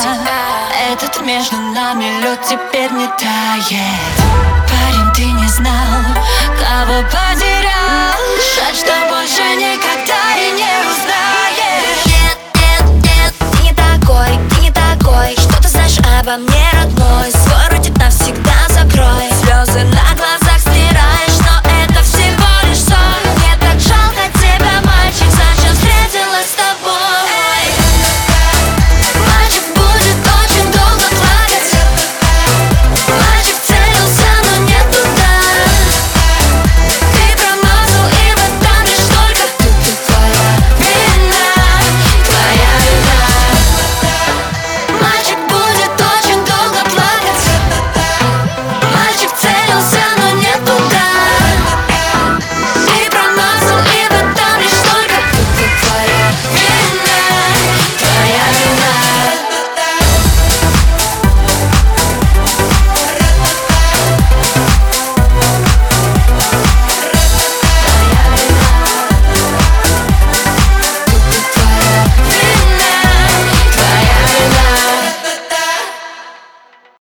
тебя Этот между нами лед теперь не тает. Парень, ты не знал, кого потерял. Жаль, что больше никогда и не узнаешь. Нет, нет, нет, ты не такой, ты не такой. Что ты знаешь обо мне, родной? Свой ротик навсегда закрой.